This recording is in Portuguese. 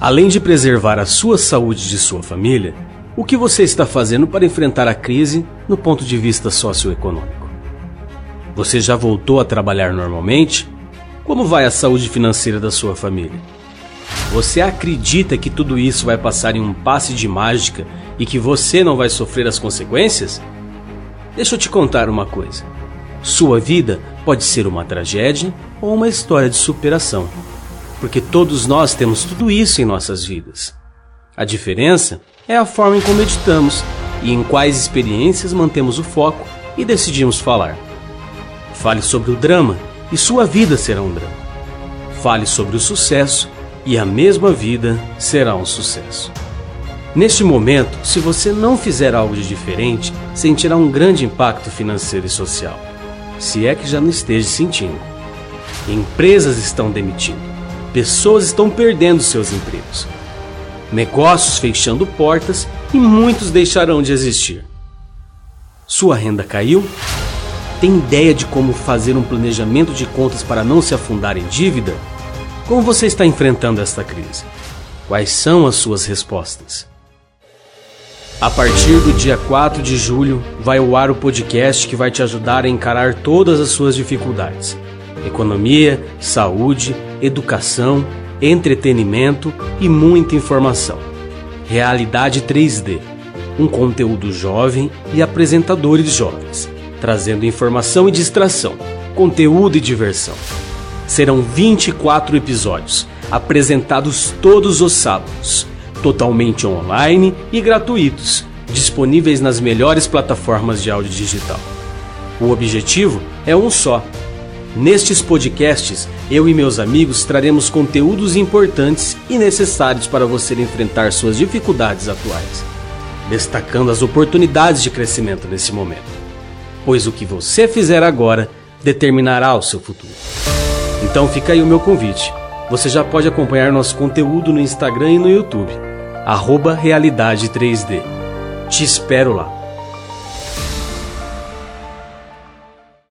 Além de preservar a sua saúde e de sua família, o que você está fazendo para enfrentar a crise no ponto de vista socioeconômico? Você já voltou a trabalhar normalmente? Como vai a saúde financeira da sua família? Você acredita que tudo isso vai passar em um passe de mágica e que você não vai sofrer as consequências? Deixa eu te contar uma coisa. Sua vida pode ser uma tragédia ou uma história de superação, porque todos nós temos tudo isso em nossas vidas. A diferença é a forma em como meditamos e em quais experiências mantemos o foco e decidimos falar. Fale sobre o drama e sua vida será um drama. Fale sobre o sucesso e a mesma vida será um sucesso. Neste momento, se você não fizer algo de diferente, sentirá um grande impacto financeiro e social, se é que já não esteja sentindo. Empresas estão demitindo, pessoas estão perdendo seus empregos, negócios fechando portas e muitos deixarão de existir. Sua renda caiu? Tem ideia de como fazer um planejamento de contas para não se afundar em dívida? Como você está enfrentando esta crise? Quais são as suas respostas? A partir do dia 4 de julho, vai ao ar o podcast que vai te ajudar a encarar todas as suas dificuldades: economia, saúde, educação, entretenimento e muita informação. Realidade 3D um conteúdo jovem e apresentadores jovens trazendo informação e distração, conteúdo e diversão. Serão 24 episódios, apresentados todos os sábados, totalmente online e gratuitos, disponíveis nas melhores plataformas de áudio digital. O objetivo é um só. Nestes podcasts, eu e meus amigos traremos conteúdos importantes e necessários para você enfrentar suas dificuldades atuais, destacando as oportunidades de crescimento nesse momento pois o que você fizer agora determinará o seu futuro. Então fica aí o meu convite. Você já pode acompanhar nosso conteúdo no Instagram e no YouTube, arroba Realidade 3D. Te espero lá.